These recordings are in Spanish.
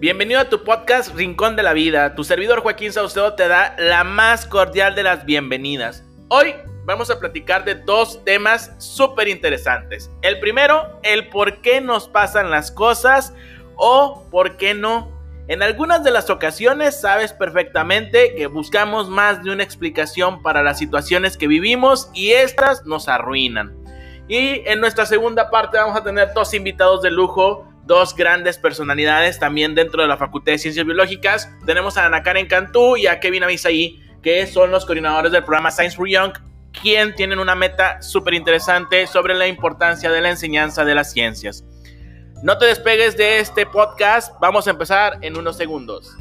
Bienvenido a tu podcast Rincón de la Vida. Tu servidor Joaquín Saucedo te da la más cordial de las bienvenidas. Hoy vamos a platicar de dos temas súper interesantes. El primero, el por qué nos pasan las cosas o por qué no. En algunas de las ocasiones sabes perfectamente que buscamos más de una explicación para las situaciones que vivimos y estas nos arruinan. Y en nuestra segunda parte vamos a tener dos invitados de lujo dos grandes personalidades también dentro de la Facultad de Ciencias Biológicas. Tenemos a Ana Karen Cantú y a Kevin Avisaí, que son los coordinadores del programa Science for Young, quien tienen una meta súper interesante sobre la importancia de la enseñanza de las ciencias. No te despegues de este podcast, vamos a empezar en unos segundos.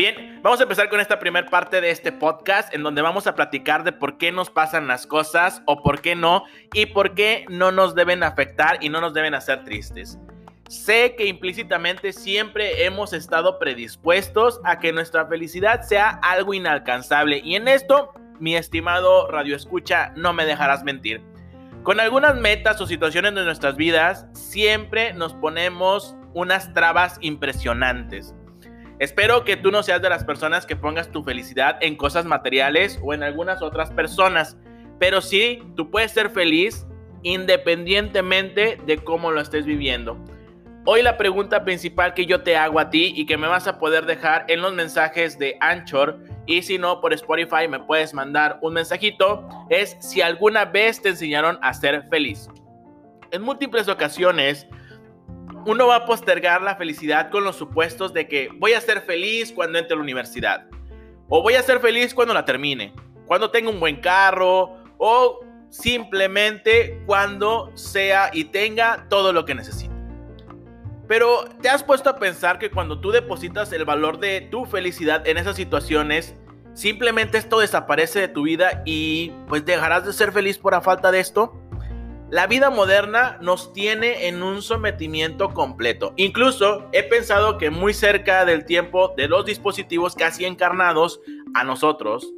Bien, vamos a empezar con esta primera parte de este podcast en donde vamos a platicar de por qué nos pasan las cosas o por qué no y por qué no nos deben afectar y no nos deben hacer tristes. Sé que implícitamente siempre hemos estado predispuestos a que nuestra felicidad sea algo inalcanzable y en esto, mi estimado Radio Escucha, no me dejarás mentir. Con algunas metas o situaciones de nuestras vidas, siempre nos ponemos unas trabas impresionantes. Espero que tú no seas de las personas que pongas tu felicidad en cosas materiales o en algunas otras personas, pero sí, tú puedes ser feliz independientemente de cómo lo estés viviendo. Hoy la pregunta principal que yo te hago a ti y que me vas a poder dejar en los mensajes de Anchor y si no por Spotify me puedes mandar un mensajito es si alguna vez te enseñaron a ser feliz. En múltiples ocasiones uno va a postergar la felicidad con los supuestos de que voy a ser feliz cuando entre a la universidad. O voy a ser feliz cuando la termine. Cuando tenga un buen carro. O simplemente cuando sea y tenga todo lo que necesito. Pero te has puesto a pensar que cuando tú depositas el valor de tu felicidad en esas situaciones, simplemente esto desaparece de tu vida y pues dejarás de ser feliz por la falta de esto. La vida moderna nos tiene en un sometimiento completo. Incluso he pensado que muy cerca del tiempo de los dispositivos casi encarnados a nosotros,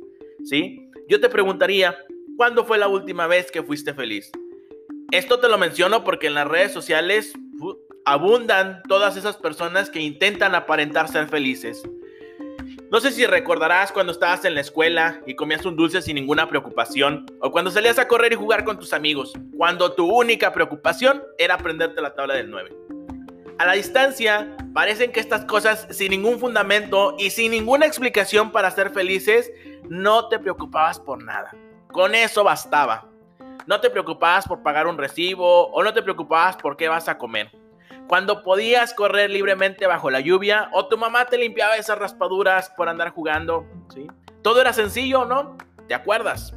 ¿sí? Yo te preguntaría, ¿cuándo fue la última vez que fuiste feliz? Esto te lo menciono porque en las redes sociales abundan todas esas personas que intentan aparentar ser felices. No sé si recordarás cuando estabas en la escuela y comías un dulce sin ninguna preocupación, o cuando salías a correr y jugar con tus amigos, cuando tu única preocupación era aprenderte la tabla del 9. A la distancia, parecen que estas cosas sin ningún fundamento y sin ninguna explicación para ser felices, no te preocupabas por nada. Con eso bastaba. No te preocupabas por pagar un recibo o no te preocupabas por qué vas a comer cuando podías correr libremente bajo la lluvia o tu mamá te limpiaba esas raspaduras por andar jugando, ¿sí? Todo era sencillo, ¿no? ¿Te acuerdas?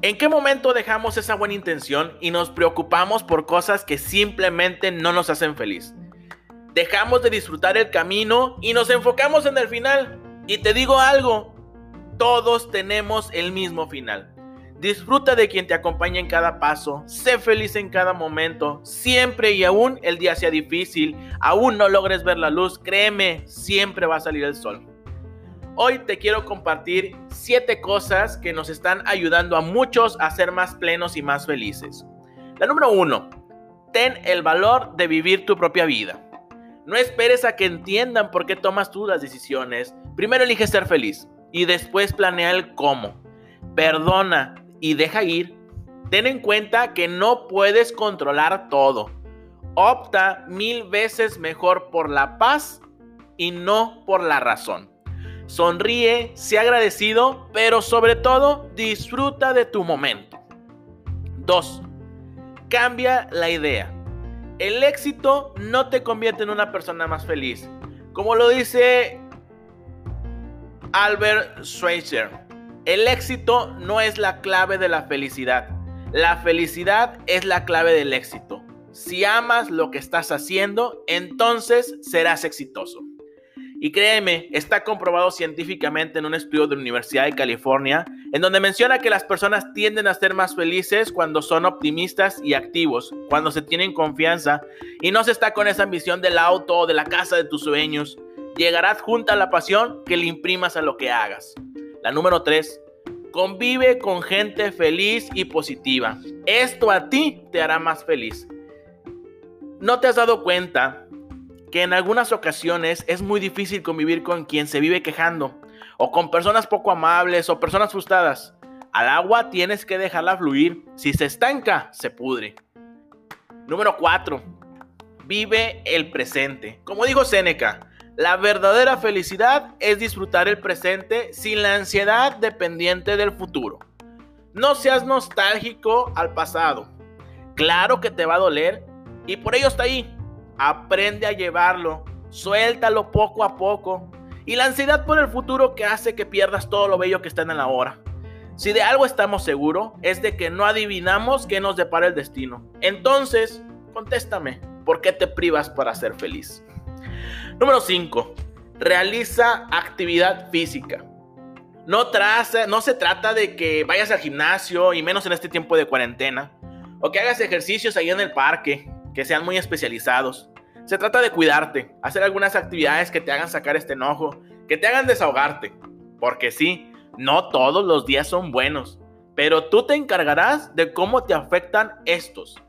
¿En qué momento dejamos esa buena intención y nos preocupamos por cosas que simplemente no nos hacen feliz? Dejamos de disfrutar el camino y nos enfocamos en el final. Y te digo algo, todos tenemos el mismo final. Disfruta de quien te acompaña en cada paso, sé feliz en cada momento, siempre y aún el día sea difícil, aún no logres ver la luz, créeme, siempre va a salir el sol. Hoy te quiero compartir 7 cosas que nos están ayudando a muchos a ser más plenos y más felices. La número 1, ten el valor de vivir tu propia vida. No esperes a que entiendan por qué tomas tú las decisiones. Primero elige ser feliz y después planea el cómo. Perdona, y deja ir, ten en cuenta que no puedes controlar todo. Opta mil veces mejor por la paz y no por la razón. Sonríe, sea agradecido, pero sobre todo disfruta de tu momento. 2. Cambia la idea. El éxito no te convierte en una persona más feliz. Como lo dice Albert Schweitzer, el éxito no es la clave de la felicidad. La felicidad es la clave del éxito. Si amas lo que estás haciendo, entonces serás exitoso. Y créeme, está comprobado científicamente en un estudio de la Universidad de California, en donde menciona que las personas tienden a ser más felices cuando son optimistas y activos, cuando se tienen confianza y no se está con esa ambición del auto o de la casa de tus sueños. Llegarás junto a la pasión que le imprimas a lo que hagas. La número 3. Convive con gente feliz y positiva. Esto a ti te hará más feliz. ¿No te has dado cuenta que en algunas ocasiones es muy difícil convivir con quien se vive quejando? O con personas poco amables o personas frustradas. Al agua tienes que dejarla fluir. Si se estanca, se pudre. Número 4. Vive el presente. Como dijo Séneca, la verdadera felicidad es disfrutar el presente sin la ansiedad dependiente del futuro. No seas nostálgico al pasado. Claro que te va a doler y por ello está ahí. Aprende a llevarlo, suéltalo poco a poco. Y la ansiedad por el futuro que hace que pierdas todo lo bello que está en la hora. Si de algo estamos seguros es de que no adivinamos qué nos depara el destino. Entonces, contéstame, ¿por qué te privas para ser feliz? Número 5. Realiza actividad física. No, no se trata de que vayas al gimnasio y menos en este tiempo de cuarentena. O que hagas ejercicios ahí en el parque, que sean muy especializados. Se trata de cuidarte, hacer algunas actividades que te hagan sacar este enojo, que te hagan desahogarte. Porque sí, no todos los días son buenos, pero tú te encargarás de cómo te afectan estos.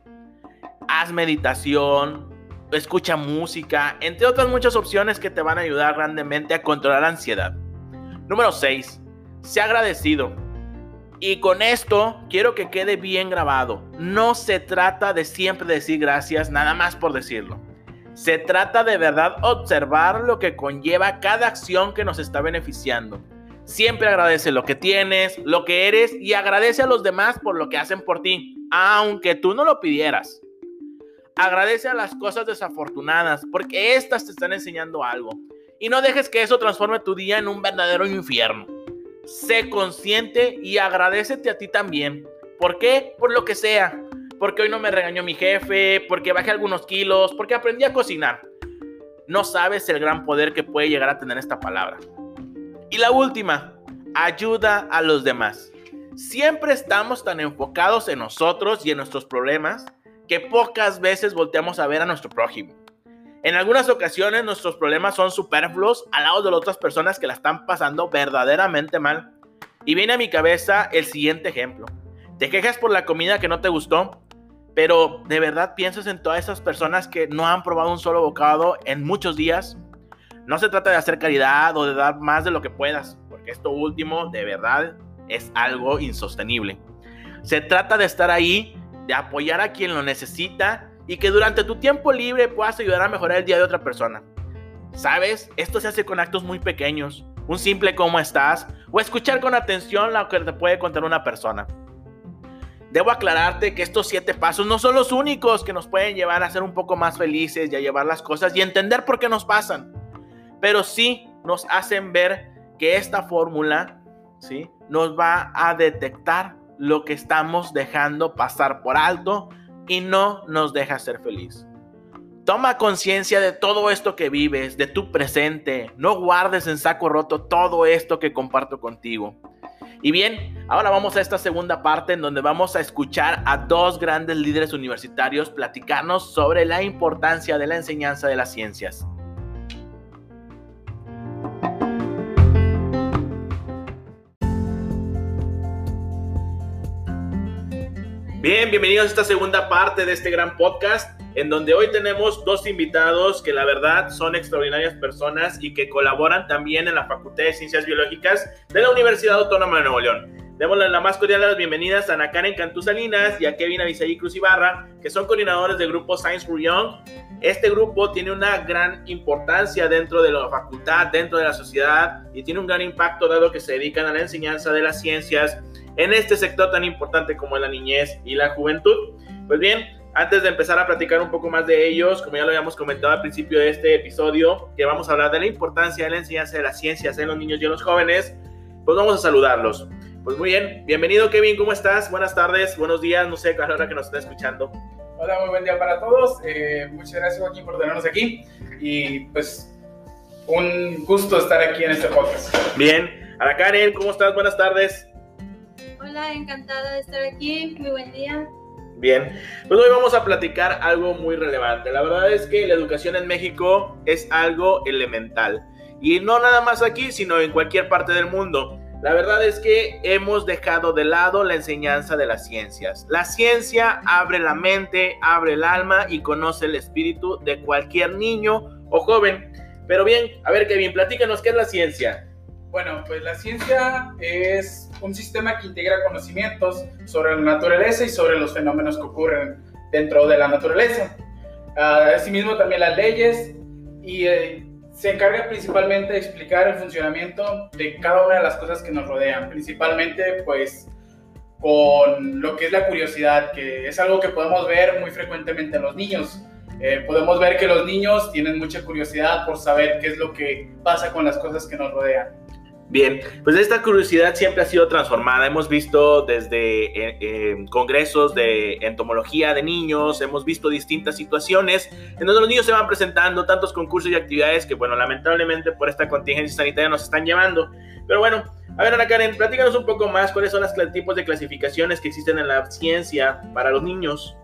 Haz meditación, escucha música, entre otras muchas opciones que te van a ayudar grandemente a controlar la ansiedad. Número 6. Sé agradecido. Y con esto quiero que quede bien grabado. No se trata de siempre decir gracias nada más por decirlo. Se trata de verdad observar lo que conlleva cada acción que nos está beneficiando. Siempre agradece lo que tienes, lo que eres y agradece a los demás por lo que hacen por ti, aunque tú no lo pidieras. Agradece a las cosas desafortunadas, porque éstas te están enseñando algo. Y no dejes que eso transforme tu día en un verdadero infierno. Sé consciente y agradecete a ti también. ¿Por qué? Por lo que sea. Porque hoy no me regañó mi jefe, porque bajé algunos kilos, porque aprendí a cocinar. No sabes el gran poder que puede llegar a tener esta palabra. Y la última, ayuda a los demás. Siempre estamos tan enfocados en nosotros y en nuestros problemas que pocas veces volteamos a ver a nuestro prójimo. En algunas ocasiones nuestros problemas son superfluos al lado de las otras personas que la están pasando verdaderamente mal. Y viene a mi cabeza el siguiente ejemplo. Te quejas por la comida que no te gustó, pero de verdad piensas en todas esas personas que no han probado un solo bocado en muchos días. No se trata de hacer caridad o de dar más de lo que puedas, porque esto último de verdad es algo insostenible. Se trata de estar ahí de apoyar a quien lo necesita y que durante tu tiempo libre puedas ayudar a mejorar el día de otra persona. ¿Sabes? Esto se hace con actos muy pequeños. Un simple cómo estás o escuchar con atención lo que te puede contar una persona. Debo aclararte que estos siete pasos no son los únicos que nos pueden llevar a ser un poco más felices y a llevar las cosas y entender por qué nos pasan. Pero sí nos hacen ver que esta fórmula ¿sí? nos va a detectar lo que estamos dejando pasar por alto y no nos deja ser feliz. Toma conciencia de todo esto que vives, de tu presente. No guardes en saco roto todo esto que comparto contigo. Y bien, ahora vamos a esta segunda parte en donde vamos a escuchar a dos grandes líderes universitarios platicarnos sobre la importancia de la enseñanza de las ciencias. Bien, bienvenidos a esta segunda parte de este gran podcast, en donde hoy tenemos dos invitados que la verdad son extraordinarias personas y que colaboran también en la Facultad de Ciencias Biológicas de la Universidad Autónoma de Nuevo León. Démosle la más cordial de las bienvenidas a Ana Karen Cantú Salinas y a Kevin Avisaí Cruz Ibarra, que son coordinadores del grupo Science for Young. Este grupo tiene una gran importancia dentro de la facultad, dentro de la sociedad y tiene un gran impacto dado que se dedican a la enseñanza de las ciencias en este sector tan importante como la niñez y la juventud. Pues bien, antes de empezar a platicar un poco más de ellos, como ya lo habíamos comentado al principio de este episodio, que vamos a hablar de la importancia de la enseñanza de las ciencias en los niños y en los jóvenes, pues vamos a saludarlos. Pues muy bien, bienvenido Kevin, ¿cómo estás? Buenas tardes, buenos días, no sé a la hora que nos está escuchando. Hola, muy buen día para todos. Eh, muchas gracias Joaquín por tenernos aquí y pues un gusto estar aquí en este podcast. Bien, Ana Karen, ¿cómo estás? Buenas tardes. Hola, encantada de estar aquí. Muy buen día. Bien, pues hoy vamos a platicar algo muy relevante. La verdad es que la educación en México es algo elemental. Y no nada más aquí, sino en cualquier parte del mundo. la verdad es que hemos dejado de lado la enseñanza de las ciencias. La ciencia abre la mente, abre el alma y conoce el espíritu de cualquier niño o joven. Pero bien, a ver Kevin, platícanos qué es la ciencia. Bueno, pues la ciencia es un sistema que integra conocimientos sobre la naturaleza y sobre los fenómenos que ocurren dentro de la naturaleza. Uh, asimismo también las leyes y eh, se encarga principalmente de explicar el funcionamiento de cada una de las cosas que nos rodean, principalmente pues con lo que es la curiosidad, que es algo que podemos ver muy frecuentemente en los niños. Eh, podemos ver que los niños tienen mucha curiosidad por saber qué es lo que pasa con las cosas que nos rodean. Bien, pues esta curiosidad siempre ha sido transformada. Hemos visto desde eh, eh, congresos de entomología de niños, hemos visto distintas situaciones en donde los niños se van presentando, tantos concursos y actividades que, bueno, lamentablemente por esta contingencia sanitaria nos están llevando. Pero bueno, a ver, Ana Karen, platícanos un poco más cuáles son los tipos de clasificaciones que existen en la ciencia para los niños.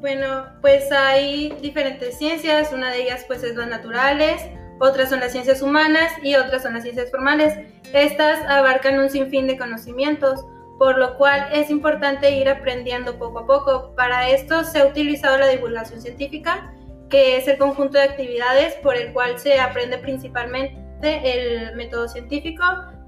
Bueno, pues hay diferentes ciencias, una de ellas pues es las naturales, otras son las ciencias humanas y otras son las ciencias formales. Estas abarcan un sinfín de conocimientos, por lo cual es importante ir aprendiendo poco a poco. Para esto se ha utilizado la divulgación científica, que es el conjunto de actividades por el cual se aprende principalmente el método científico,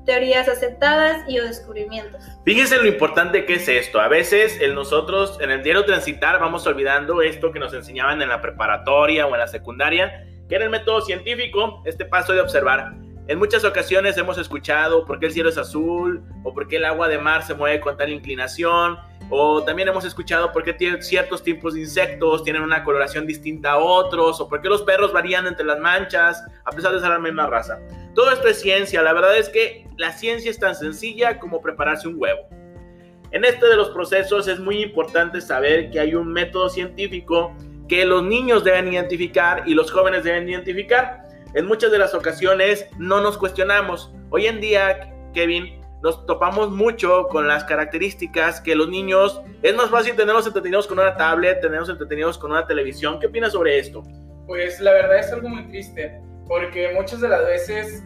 teorías aceptadas y o descubrimientos. Fíjense lo importante que es esto. A veces en nosotros, en el diario transitar, vamos olvidando esto que nos enseñaban en la preparatoria o en la secundaria que en el método científico, este paso de observar. En muchas ocasiones hemos escuchado por qué el cielo es azul o por qué el agua de mar se mueve con tal inclinación o también hemos escuchado por qué ciertos tipos de insectos tienen una coloración distinta a otros o por qué los perros varían entre las manchas a pesar de ser la misma raza. Todo esto es ciencia, la verdad es que la ciencia es tan sencilla como prepararse un huevo. En este de los procesos es muy importante saber que hay un método científico que los niños deben identificar y los jóvenes deben identificar. En muchas de las ocasiones no nos cuestionamos. Hoy en día, Kevin, nos topamos mucho con las características que los niños, es más fácil tenerlos entretenidos con una tablet, tenerlos entretenidos con una televisión. ¿Qué opinas sobre esto? Pues la verdad es algo muy triste, porque muchas de las veces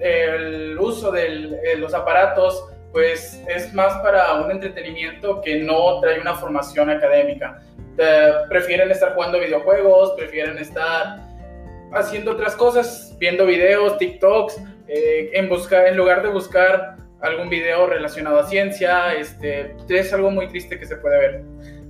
el uso de los aparatos pues es más para un entretenimiento que no trae una formación académica prefieren estar jugando videojuegos, prefieren estar haciendo otras cosas, viendo videos, TikToks, eh, en, buscar, en lugar de buscar algún video relacionado a ciencia, este, es algo muy triste que se puede ver.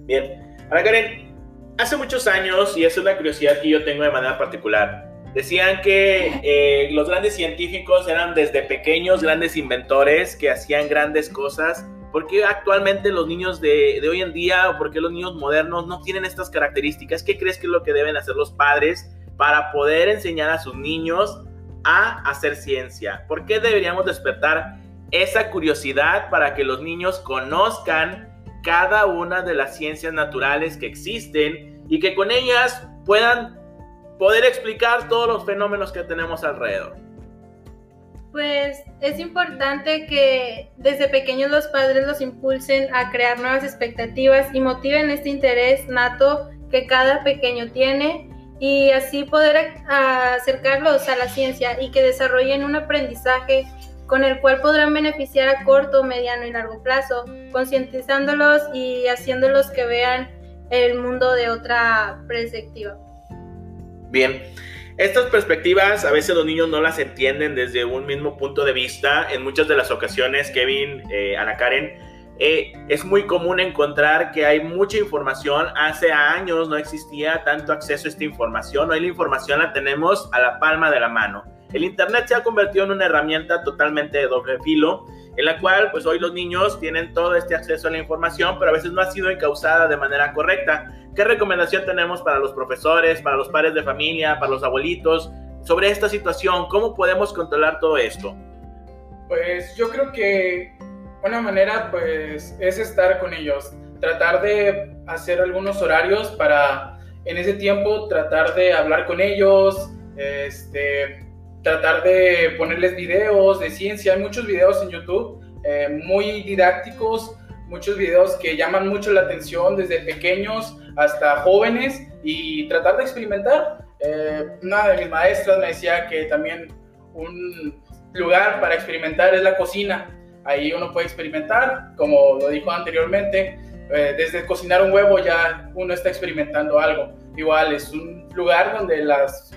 Bien, ahora Karen, hace muchos años, y es una curiosidad que yo tengo de manera particular, decían que eh, los grandes científicos eran desde pequeños grandes inventores que hacían grandes cosas ¿Por qué actualmente los niños de, hoy en día o por qué los niños modernos no tienen estas características? ¿Qué crees que es lo que deben hacer los padres para poder enseñar a sus niños a hacer ciencia? ¿Por qué deberíamos despertar esa curiosidad para que los niños conozcan cada una de las ciencias naturales que existen y que con ellas puedan poder explicar todos los fenómenos que tenemos alrededor? Pues es importante que desde pequeños los padres los impulsen a crear nuevas expectativas y motiven este interés nato que cada pequeño tiene y así poder acercarlos a la ciencia y que desarrollen un aprendizaje con el cual podrán beneficiar a corto, mediano y largo plazo, concientizándolos y haciéndolos que vean el mundo de otra perspectiva. Bien, estas perspectivas a veces los niños no las entienden desde un mismo punto de vista. En muchas de las ocasiones, Kevin, eh, Ana Karen, eh, es muy común encontrar que hay mucha información. Hace años no existía tanto acceso a esta información. Hoy la información la tenemos a la palma de la mano. El Internet se ha convertido en una herramienta totalmente de doble filo en la cual pues hoy los niños tienen todo este acceso a la información, pero a veces no ha sido encausada de manera correcta. ¿Qué recomendación tenemos para los profesores, para los padres de familia, para los abuelitos sobre esta situación? ¿Cómo podemos controlar todo esto? Pues yo creo que una manera pues es estar con ellos, tratar de hacer algunos horarios para en ese tiempo tratar de hablar con ellos, este, tratar de ponerles videos de ciencia. Hay muchos videos en YouTube eh, muy didácticos, muchos videos que llaman mucho la atención desde pequeños hasta jóvenes y tratar de experimentar. Eh, una de mis maestras me decía que también un, lugar para experimentar es la cocina. Ahí uno puede experimentar, como lo dijo anteriormente, eh, desde cocinar un huevo ya uno está experimentando algo. Igual es un lugar donde las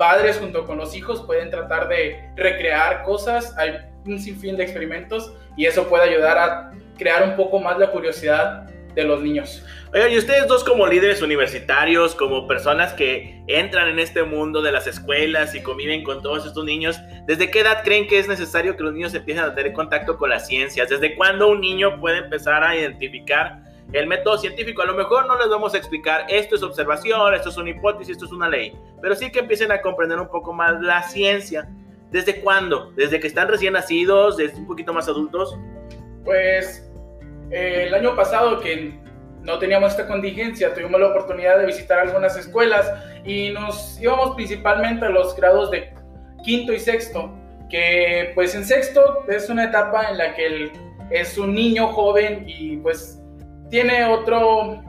padres junto con los hijos pueden tratar de recrear cosas, hay un sinfín de experimentos y eso puede ayudar a crear un poco más la curiosidad de los niños. Oigan, y ustedes dos como líderes universitarios, como personas que entran en este mundo de las escuelas y conviven con todos estos niños, ¿desde qué edad creen que es necesario que los niños empiecen a tener contacto con las ciencias? ¿Desde cuándo un niño puede empezar a identificar el método científico? A lo mejor no les vamos a explicar esto es observación, esto es una hipótesis, esto es una ley, pero sí que empiecen a comprender un poco más la ciencia. ¿Desde cuándo? ¿Desde que están recién nacidos? ¿Desde un poquito más adultos? Pues eh, el año pasado que no teníamos esta contingencia, tuvimos la oportunidad de visitar algunas escuelas y nos íbamos principalmente a los grados de quinto y sexto, que pues en sexto es una etapa en la que es un niño joven y pues tiene otro,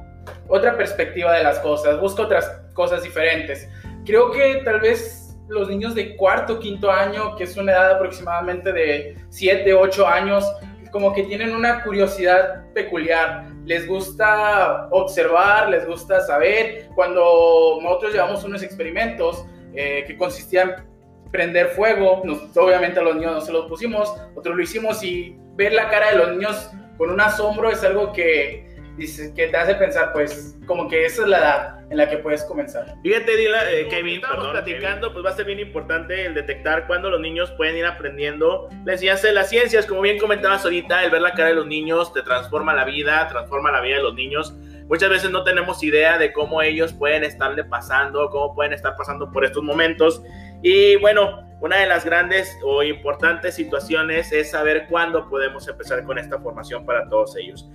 otra perspectiva de las cosas, busca otras cosas diferentes. Creo que tal vez los niños de cuarto, quinto año, que es una edad aproximadamente de 7, 8 años, como que tienen una curiosidad peculiar. Les gusta observar, les gusta saber. Cuando nosotros llevamos unos experimentos eh, que consistían prender fuego, obviamente a los niños no se los pusimos, nosotros lo hicimos y ver la cara de los niños con un asombro es algo que dice, que te hace pensar, pues, como que esa es la edad en la que puedes comenzar. Fíjate, eh, Kevin, estamos platicando, pues va a ser bien importante el detectar cuándo los niños pueden ir aprendiendo la enseñanza de las ciencias. Como bien comentabas ahorita, el ver la cara de los niños te transforma la vida, transforma la vida de los niños. Muchas veces no tenemos idea de cómo ellos pueden estarle pasando, cómo pueden estar pasando por estos momentos. Y bueno, una de las grandes o importantes situaciones es saber cuándo podemos empezar con esta formación para todos ellos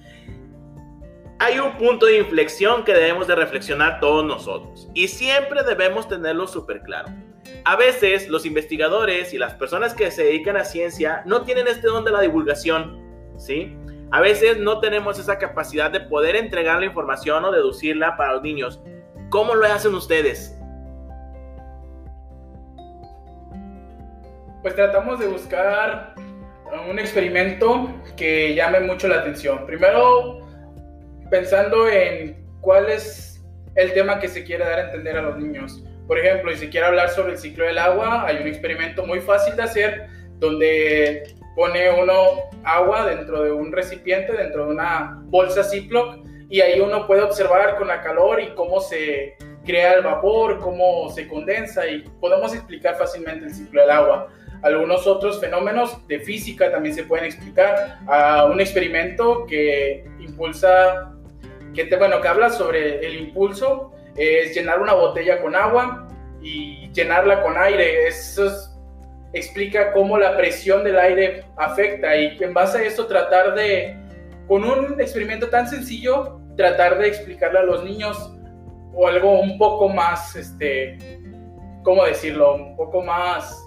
hay un punto de inflexión que debemos de reflexionar todos nosotros y siempre debemos tenerlo súper claro. A veces los investigadores y las personas que se dedican a ciencia no tienen este don de la divulgación, ¿sí? A veces no tenemos esa capacidad de poder entregar la información o deducirla para los niños. ¿Cómo lo hacen ustedes? Pues tratamos de buscar un experimento que llame mucho la atención. Primero pensando en cuál es el tema que se quiere dar a entender a los niños. Por ejemplo, si se quiere hablar sobre el ciclo del agua, hay un experimento muy fácil de hacer donde pone uno agua dentro de un recipiente, dentro de una bolsa Ziploc, y ahí uno puede observar con la calor y cómo se crea el vapor, cómo se condensa, y podemos explicar fácilmente el ciclo del agua. Algunos otros fenómenos de física también se pueden explicar. a un experimento que impulsa que, bueno, que habla sobre el impulso, es llenar una botella con agua y llenarla con aire. Eso explica cómo la presión del aire afecta y en base a eso tratar de, con un experimento tan sencillo, tratar de explicarle a los niños o algo un poco más, este, ¿cómo decirlo? Un poco más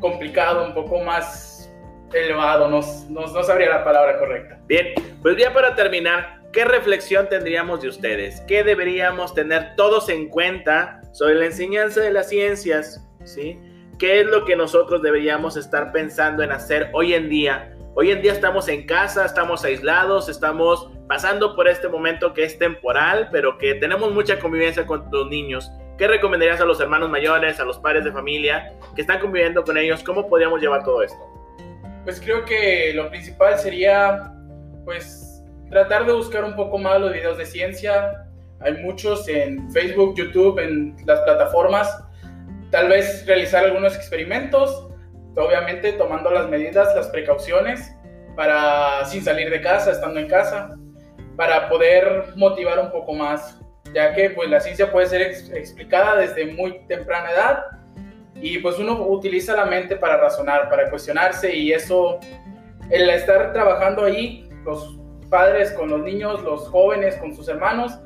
complicado, un poco más elevado, no, no, no sabría la palabra correcta. Bien, pues ya para terminar, ¿Qué reflexión tendríamos de ustedes? ¿Qué deberíamos tener todos en cuenta sobre la enseñanza de las ciencias? ¿Sí? ¿Qué es lo que nosotros deberíamos estar pensando en hacer hoy en día? Hoy en día estamos en casa, estamos aislados, estamos pasando por este momento que es temporal, pero que tenemos mucha convivencia con los niños. ¿Qué recomendarías a los hermanos mayores, a los padres de familia que están conviviendo con ellos? ¿Cómo podríamos llevar todo esto? Pues creo que lo principal sería, pues, tratar de buscar un poco más los videos de ciencia. Hay muchos en Facebook, YouTube, en las plataformas. Tal vez realizar algunos experimentos, obviamente tomando las medidas, las precauciones, para sin salir de casa, estando en casa, para poder motivar un poco más, ya que pues la ciencia puede ser explicada desde muy temprana edad y pues uno utiliza la mente para razonar, para cuestionarse y eso, el estar trabajando ahí, los padres con los niños, los jóvenes con sus hermanos,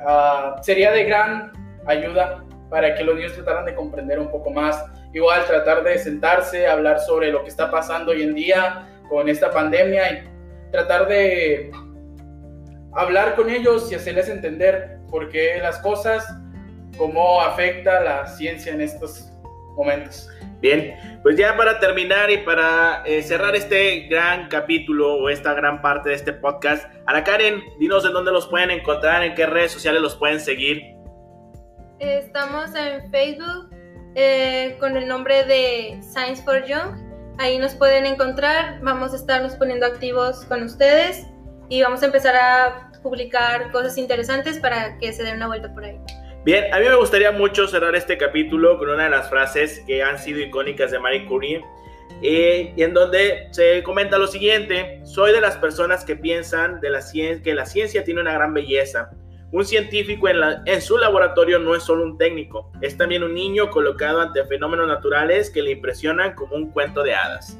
ah, sería de gran ayuda para que los niños trataran de comprender un poco más. Igual tratar de sentarse, hablar sobre lo que está pasando hoy en día con esta pandemia y tratar de hablar con ellos y hacerles entender por qué las cosas, cómo afecta la ciencia en estos momentos. Bien, pues ya para terminar y para eh, cerrar este gran capítulo o esta gran parte de este podcast, Ana Karen, dinos en dónde los pueden encontrar, en qué redes sociales los pueden seguir. Estamos en Facebook eh, con el nombre de Science for Young. Ahí nos pueden encontrar, vamos a estarnos poniendo activos con ustedes y vamos a empezar a publicar cosas interesantes para que se den una vuelta por ahí. Bien, a mí me gustaría mucho cerrar este capítulo con una de las frases que han sido icónicas de Marie Curie, eh, y en donde se comenta lo siguiente, soy de las personas que piensan que la ciencia tiene una gran belleza. Un científico en, en su laboratorio no es solo un técnico, es también un niño colocado ante fenómenos naturales que le impresionan como un cuento de hadas.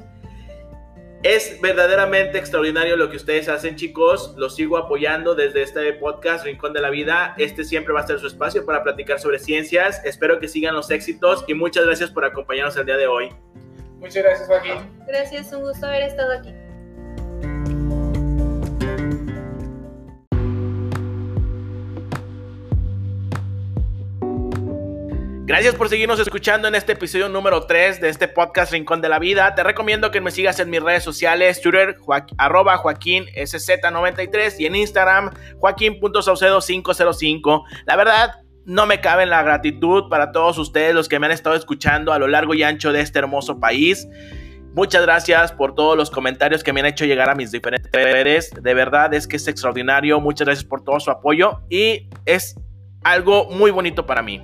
Es verdaderamente extraordinario lo que ustedes hacen, chicos. Los sigo apoyando desde este podcast Rincón de la Vida. Este siempre va a ser su espacio para platicar sobre ciencias. Espero que sigan los éxitos y muchas gracias por acompañarnos el día de hoy. Muchas gracias, Joaquín. Gracias, un gusto haber estado aquí. Gracias por seguirnos escuchando en este episodio número 3 de este podcast Rincón de la Vida. Te recomiendo que me sigas en mis redes sociales, Twitter, arroba Joaquín SZ93 y en Instagram, Joaquín.saucedo505. La verdad, no me cabe en la gratitud para todos ustedes los que me han estado escuchando a lo largo y ancho de este hermoso país. Muchas gracias por todos los comentarios que me han hecho llegar a mis diferentes redes. De verdad es que es extraordinario. Muchas gracias por todo su apoyo y es algo muy bonito para mí.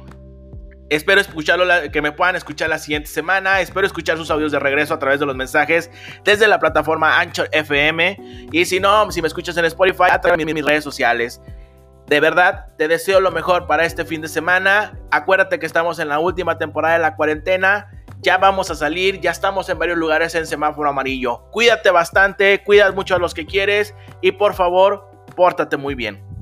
Espero escucharlo, que me puedan escuchar la siguiente semana. Espero escuchar sus audios de regreso a través de los mensajes desde la plataforma Anchor FM. Y si no, si me escuchas en Spotify, a través de mis redes sociales. De verdad, te deseo lo mejor para este fin de semana. Acuérdate que estamos en la última temporada de la cuarentena. Ya vamos a salir, ya estamos en varios lugares en semáforo amarillo. Cuídate bastante, cuida mucho a los que quieres y por favor, pórtate muy bien.